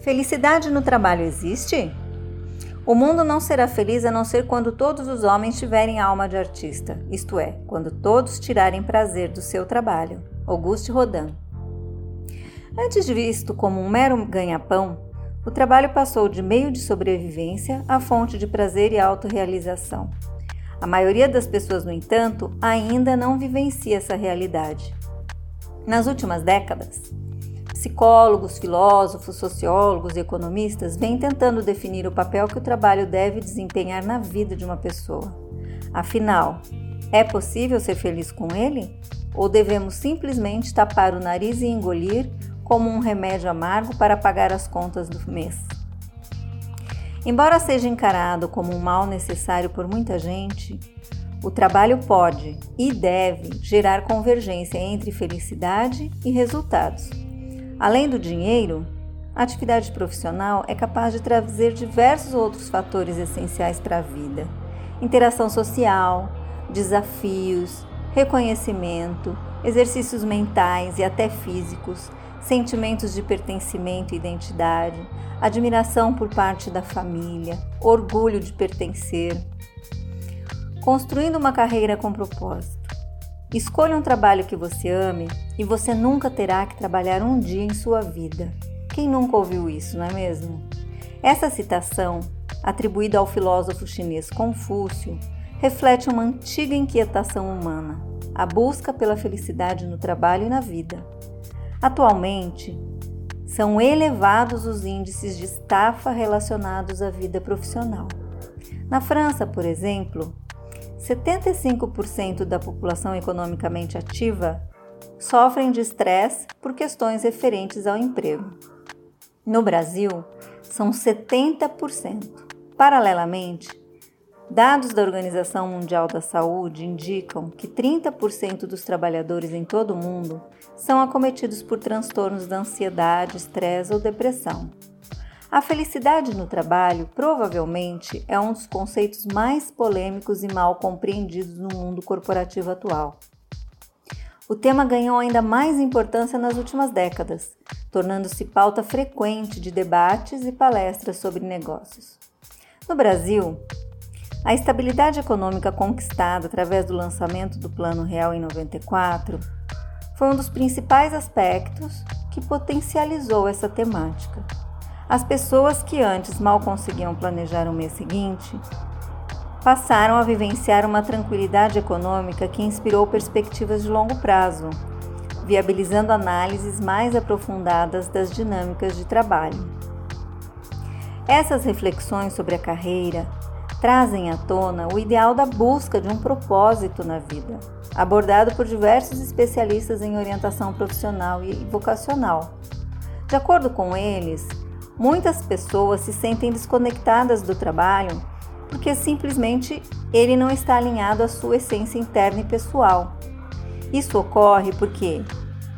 Felicidade no trabalho existe? O mundo não será feliz a não ser quando todos os homens tiverem alma de artista, isto é, quando todos tirarem prazer do seu trabalho. Auguste Rodin. Antes de visto como um mero ganha-pão, o trabalho passou de meio de sobrevivência a fonte de prazer e autorrealização. A maioria das pessoas, no entanto, ainda não vivencia essa realidade. Nas últimas décadas, Psicólogos, filósofos, sociólogos e economistas vêm tentando definir o papel que o trabalho deve desempenhar na vida de uma pessoa. Afinal, é possível ser feliz com ele? Ou devemos simplesmente tapar o nariz e engolir como um remédio amargo para pagar as contas do mês? Embora seja encarado como um mal necessário por muita gente, o trabalho pode e deve gerar convergência entre felicidade e resultados. Além do dinheiro, a atividade profissional é capaz de trazer diversos outros fatores essenciais para a vida: interação social, desafios, reconhecimento, exercícios mentais e até físicos, sentimentos de pertencimento e identidade, admiração por parte da família, orgulho de pertencer. Construindo uma carreira com propósito. Escolha um trabalho que você ame e você nunca terá que trabalhar um dia em sua vida. Quem nunca ouviu isso, não é mesmo? Essa citação, atribuída ao filósofo chinês Confúcio, reflete uma antiga inquietação humana, a busca pela felicidade no trabalho e na vida. Atualmente, são elevados os índices de estafa relacionados à vida profissional. Na França, por exemplo, 75% da população economicamente ativa sofrem de estresse por questões referentes ao emprego. No Brasil, são 70%. Paralelamente, dados da Organização Mundial da Saúde indicam que 30% dos trabalhadores em todo o mundo são acometidos por transtornos da ansiedade, estresse ou depressão. A felicidade no trabalho provavelmente é um dos conceitos mais polêmicos e mal compreendidos no mundo corporativo atual. O tema ganhou ainda mais importância nas últimas décadas, tornando-se pauta frequente de debates e palestras sobre negócios. No Brasil, a estabilidade econômica conquistada através do lançamento do Plano Real em 94 foi um dos principais aspectos que potencializou essa temática. As pessoas que antes mal conseguiam planejar o mês seguinte passaram a vivenciar uma tranquilidade econômica que inspirou perspectivas de longo prazo, viabilizando análises mais aprofundadas das dinâmicas de trabalho. Essas reflexões sobre a carreira trazem à tona o ideal da busca de um propósito na vida, abordado por diversos especialistas em orientação profissional e vocacional. De acordo com eles, Muitas pessoas se sentem desconectadas do trabalho porque simplesmente ele não está alinhado à sua essência interna e pessoal. Isso ocorre porque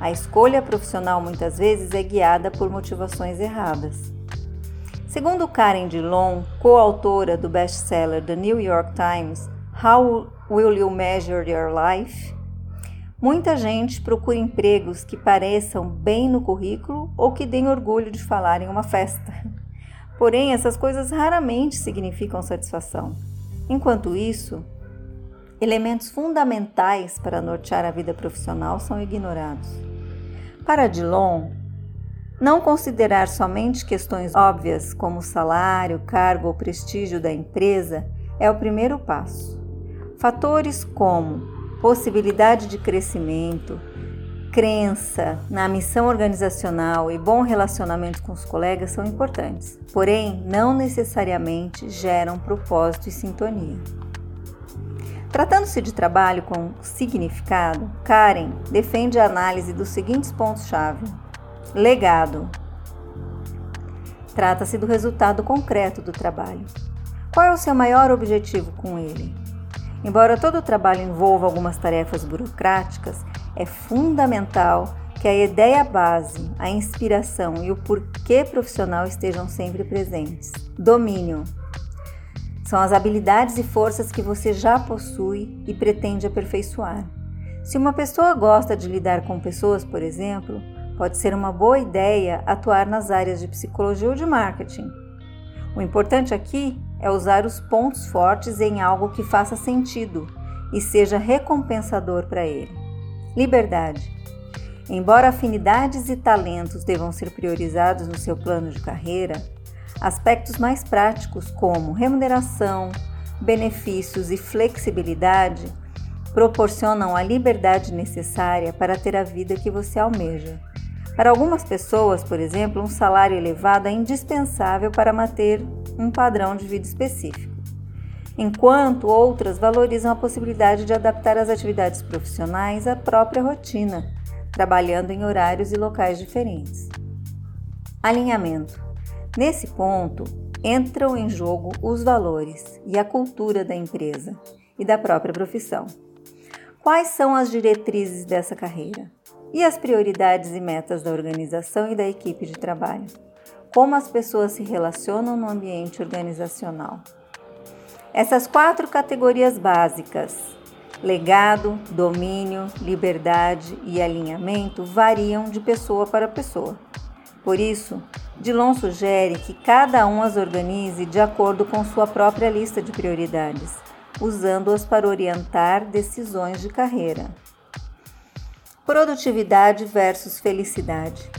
a escolha profissional muitas vezes é guiada por motivações erradas. Segundo Karen Dillon, coautora do best-seller The New York Times, How Will You Measure Your Life? Muita gente procura empregos que pareçam bem no currículo ou que deem orgulho de falar em uma festa. Porém, essas coisas raramente significam satisfação. Enquanto isso, elementos fundamentais para nortear a vida profissional são ignorados. Para Dillon, não considerar somente questões óbvias como salário, cargo ou prestígio da empresa é o primeiro passo. Fatores como possibilidade de crescimento, crença na missão organizacional e bom relacionamento com os colegas são importantes, porém não necessariamente geram propósito e sintonia. Tratando-se de trabalho com significado, Karen defende a análise dos seguintes pontos-chave: legado. Trata-se do resultado concreto do trabalho. Qual é o seu maior objetivo com ele? Embora todo o trabalho envolva algumas tarefas burocráticas, é fundamental que a ideia base, a inspiração e o porquê profissional estejam sempre presentes. Domínio são as habilidades e forças que você já possui e pretende aperfeiçoar. Se uma pessoa gosta de lidar com pessoas, por exemplo, pode ser uma boa ideia atuar nas áreas de psicologia ou de marketing. O importante aqui é usar os pontos fortes em algo que faça sentido e seja recompensador para ele. Liberdade. Embora afinidades e talentos devam ser priorizados no seu plano de carreira, aspectos mais práticos como remuneração, benefícios e flexibilidade proporcionam a liberdade necessária para ter a vida que você almeja. Para algumas pessoas, por exemplo, um salário elevado é indispensável para manter um padrão de vida específico, enquanto outras valorizam a possibilidade de adaptar as atividades profissionais à própria rotina, trabalhando em horários e locais diferentes. Alinhamento. Nesse ponto, entram em jogo os valores e a cultura da empresa e da própria profissão. Quais são as diretrizes dessa carreira? E as prioridades e metas da organização e da equipe de trabalho? Como as pessoas se relacionam no ambiente organizacional? Essas quatro categorias básicas, legado, domínio, liberdade e alinhamento, variam de pessoa para pessoa. Por isso, Dilon sugere que cada um as organize de acordo com sua própria lista de prioridades usando-as para orientar decisões de carreira. Produtividade versus felicidade.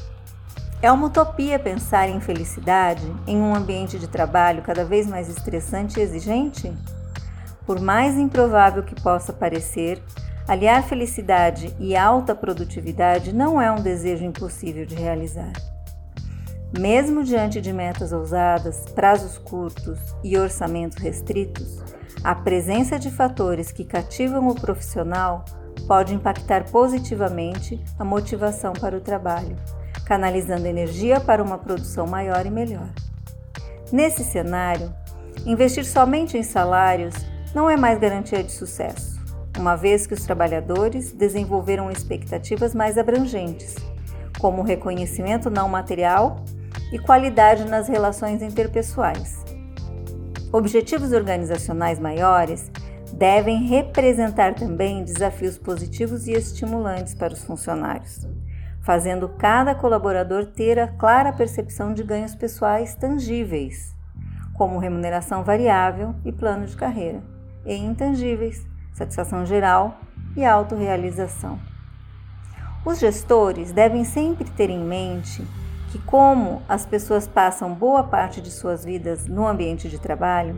É uma utopia pensar em felicidade em um ambiente de trabalho cada vez mais estressante e exigente? Por mais improvável que possa parecer, aliar felicidade e alta produtividade não é um desejo impossível de realizar. Mesmo diante de metas ousadas, prazos curtos e orçamentos restritos, a presença de fatores que cativam o profissional pode impactar positivamente a motivação para o trabalho, canalizando energia para uma produção maior e melhor. Nesse cenário, investir somente em salários não é mais garantia de sucesso, uma vez que os trabalhadores desenvolveram expectativas mais abrangentes, como reconhecimento não material e qualidade nas relações interpessoais. Objetivos organizacionais maiores devem representar também desafios positivos e estimulantes para os funcionários, fazendo cada colaborador ter a clara percepção de ganhos pessoais tangíveis, como remuneração variável e plano de carreira, e intangíveis, satisfação geral e autorrealização. Os gestores devem sempre ter em mente que, como as pessoas passam boa parte de suas vidas no ambiente de trabalho,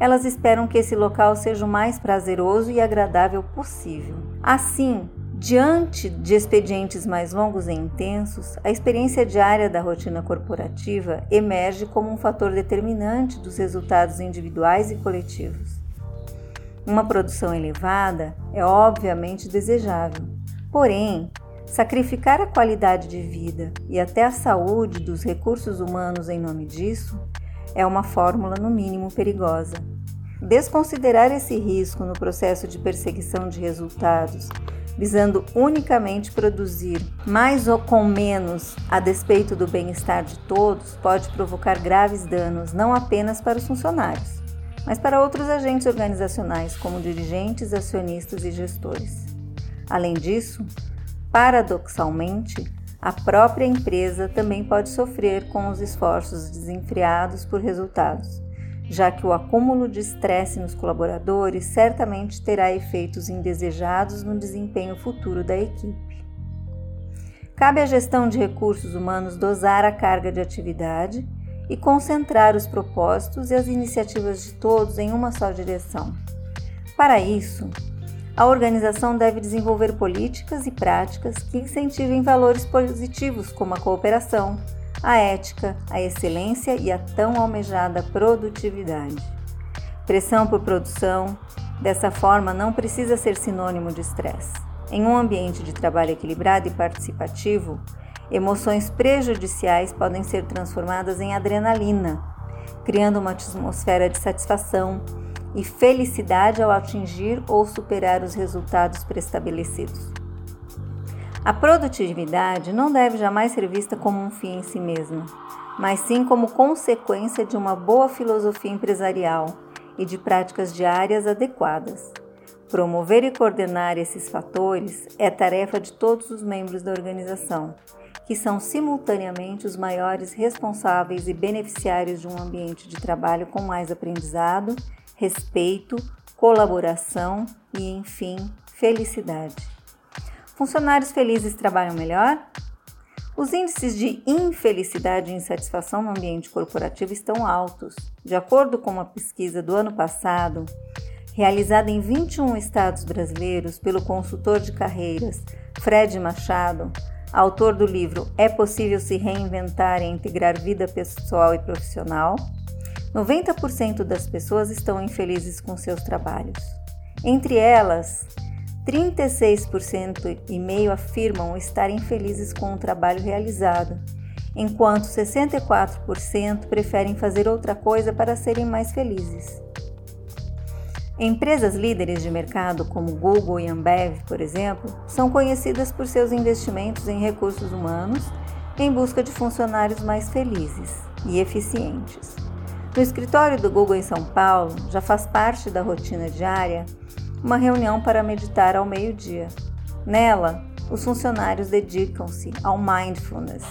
elas esperam que esse local seja o mais prazeroso e agradável possível. Assim, diante de expedientes mais longos e intensos, a experiência diária da rotina corporativa emerge como um fator determinante dos resultados individuais e coletivos. Uma produção elevada é obviamente desejável, porém, Sacrificar a qualidade de vida e até a saúde dos recursos humanos em nome disso é uma fórmula, no mínimo, perigosa. Desconsiderar esse risco no processo de perseguição de resultados, visando unicamente produzir mais ou com menos a despeito do bem-estar de todos, pode provocar graves danos não apenas para os funcionários, mas para outros agentes organizacionais, como dirigentes, acionistas e gestores. Além disso, Paradoxalmente, a própria empresa também pode sofrer com os esforços desenfreados por resultados, já que o acúmulo de estresse nos colaboradores certamente terá efeitos indesejados no desempenho futuro da equipe. Cabe à gestão de recursos humanos dosar a carga de atividade e concentrar os propósitos e as iniciativas de todos em uma só direção. Para isso, a organização deve desenvolver políticas e práticas que incentivem valores positivos como a cooperação, a ética, a excelência e a tão almejada produtividade. Pressão por produção, dessa forma, não precisa ser sinônimo de estresse. Em um ambiente de trabalho equilibrado e participativo, emoções prejudiciais podem ser transformadas em adrenalina, criando uma atmosfera de satisfação, e felicidade ao atingir ou superar os resultados preestabelecidos. A produtividade não deve jamais ser vista como um fim em si mesma, mas sim como consequência de uma boa filosofia empresarial e de práticas diárias adequadas. Promover e coordenar esses fatores é tarefa de todos os membros da organização, que são simultaneamente os maiores responsáveis e beneficiários de um ambiente de trabalho com mais aprendizado, respeito, colaboração e, enfim, felicidade. Funcionários felizes trabalham melhor? Os índices de infelicidade e insatisfação no ambiente corporativo estão altos. De acordo com uma pesquisa do ano passado, realizada em 21 estados brasileiros pelo consultor de carreiras Fred Machado, autor do livro É Possível Se Reinventar e Integrar Vida Pessoal e Profissional, 90% das pessoas estão infelizes com seus trabalhos. Entre elas, 36% e meio afirmam estar infelizes com o trabalho realizado, enquanto 64% preferem fazer outra coisa para serem mais felizes. Empresas líderes de mercado como Google e Ambev, por exemplo, são conhecidas por seus investimentos em recursos humanos em busca de funcionários mais felizes e eficientes. No escritório do Google em São Paulo, já faz parte da rotina diária uma reunião para meditar ao meio-dia. Nela, os funcionários dedicam-se ao mindfulness,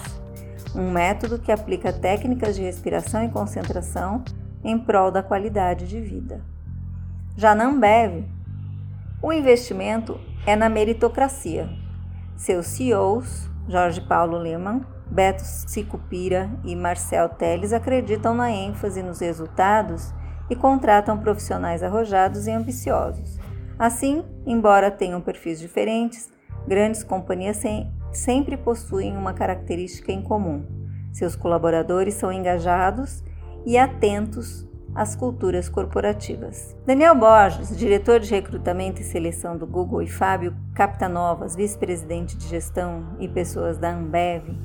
um método que aplica técnicas de respiração e concentração em prol da qualidade de vida. Já na Ambev, o investimento é na meritocracia. Seus CEOs, Jorge Paulo Leman, Beto Sicupira e Marcel Teles, acreditam na ênfase nos resultados e contratam profissionais arrojados e ambiciosos. Assim, embora tenham perfis diferentes, grandes companhias sempre possuem uma característica em comum: seus colaboradores são engajados e atentos as culturas corporativas. Daniel Borges, diretor de recrutamento e seleção do Google, e Fábio Captanovas, vice-presidente de gestão e pessoas da Ambev,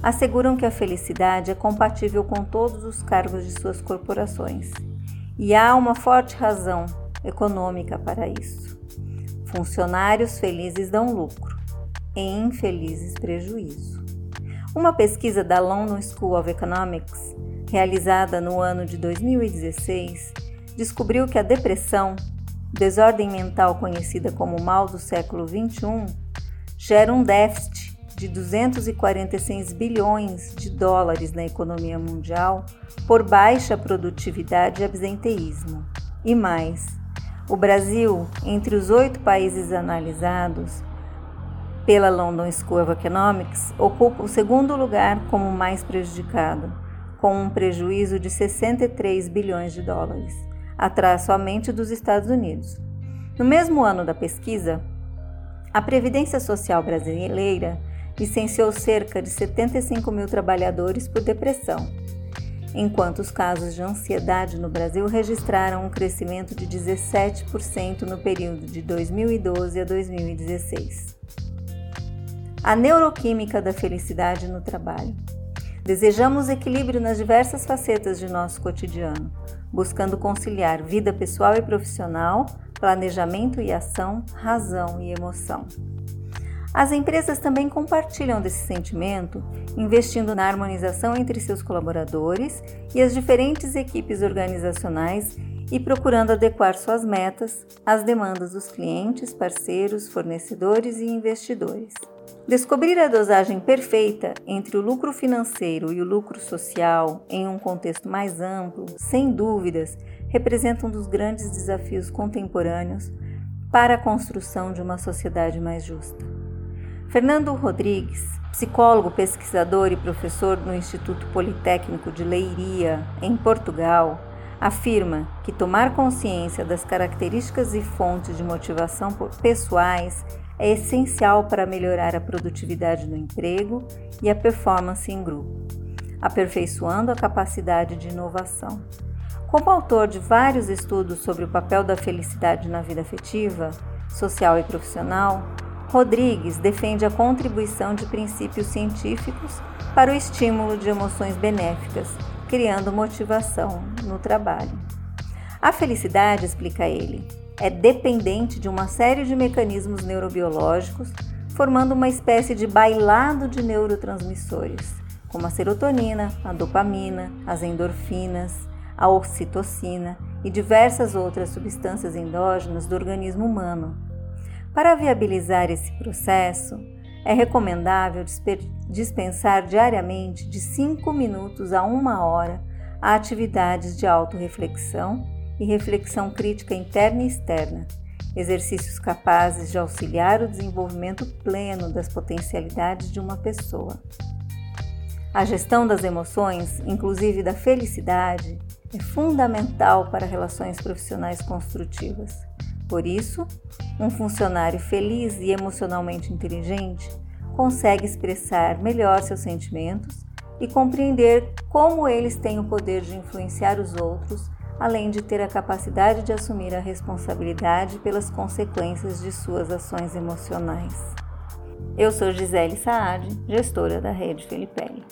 asseguram que a felicidade é compatível com todos os cargos de suas corporações. E há uma forte razão econômica para isso. Funcionários felizes dão lucro, e infelizes prejuízo. Uma pesquisa da London School of Economics realizada no ano de 2016, descobriu que a depressão, desordem mental conhecida como mal do século XXI, gera um déficit de 246 bilhões de dólares na economia mundial por baixa produtividade e absenteísmo. E mais, o Brasil, entre os oito países analisados pela London School of Economics, ocupa o segundo lugar como mais prejudicado com um prejuízo de 63 bilhões de dólares, atrás somente dos Estados Unidos. No mesmo ano da pesquisa, a Previdência Social brasileira licenciou cerca de 75 mil trabalhadores por depressão, enquanto os casos de ansiedade no Brasil registraram um crescimento de 17% no período de 2012 a 2016. A neuroquímica da felicidade no trabalho. Desejamos equilíbrio nas diversas facetas de nosso cotidiano, buscando conciliar vida pessoal e profissional, planejamento e ação, razão e emoção. As empresas também compartilham desse sentimento, investindo na harmonização entre seus colaboradores e as diferentes equipes organizacionais e procurando adequar suas metas às demandas dos clientes, parceiros, fornecedores e investidores. Descobrir a dosagem perfeita entre o lucro financeiro e o lucro social em um contexto mais amplo, sem dúvidas, representa um dos grandes desafios contemporâneos para a construção de uma sociedade mais justa. Fernando Rodrigues, psicólogo, pesquisador e professor no Instituto Politécnico de Leiria, em Portugal, afirma que tomar consciência das características e fontes de motivação pessoais é essencial para melhorar a produtividade no emprego e a performance em grupo, aperfeiçoando a capacidade de inovação. Como autor de vários estudos sobre o papel da felicidade na vida afetiva, social e profissional, Rodrigues defende a contribuição de princípios científicos para o estímulo de emoções benéficas, criando motivação no trabalho. A felicidade, explica ele, é dependente de uma série de mecanismos neurobiológicos, formando uma espécie de bailado de neurotransmissores, como a serotonina, a dopamina, as endorfinas, a ocitocina e diversas outras substâncias endógenas do organismo humano. Para viabilizar esse processo, é recomendável dispensar diariamente de 5 minutos a 1 hora a atividades de autorreflexão e reflexão crítica interna e externa, exercícios capazes de auxiliar o desenvolvimento pleno das potencialidades de uma pessoa. A gestão das emoções, inclusive da felicidade, é fundamental para relações profissionais construtivas. Por isso, um funcionário feliz e emocionalmente inteligente consegue expressar melhor seus sentimentos e compreender como eles têm o poder de influenciar os outros, além de ter a capacidade de assumir a responsabilidade pelas consequências de suas ações emocionais. Eu sou Gisele Saad, gestora da Rede Felipelli.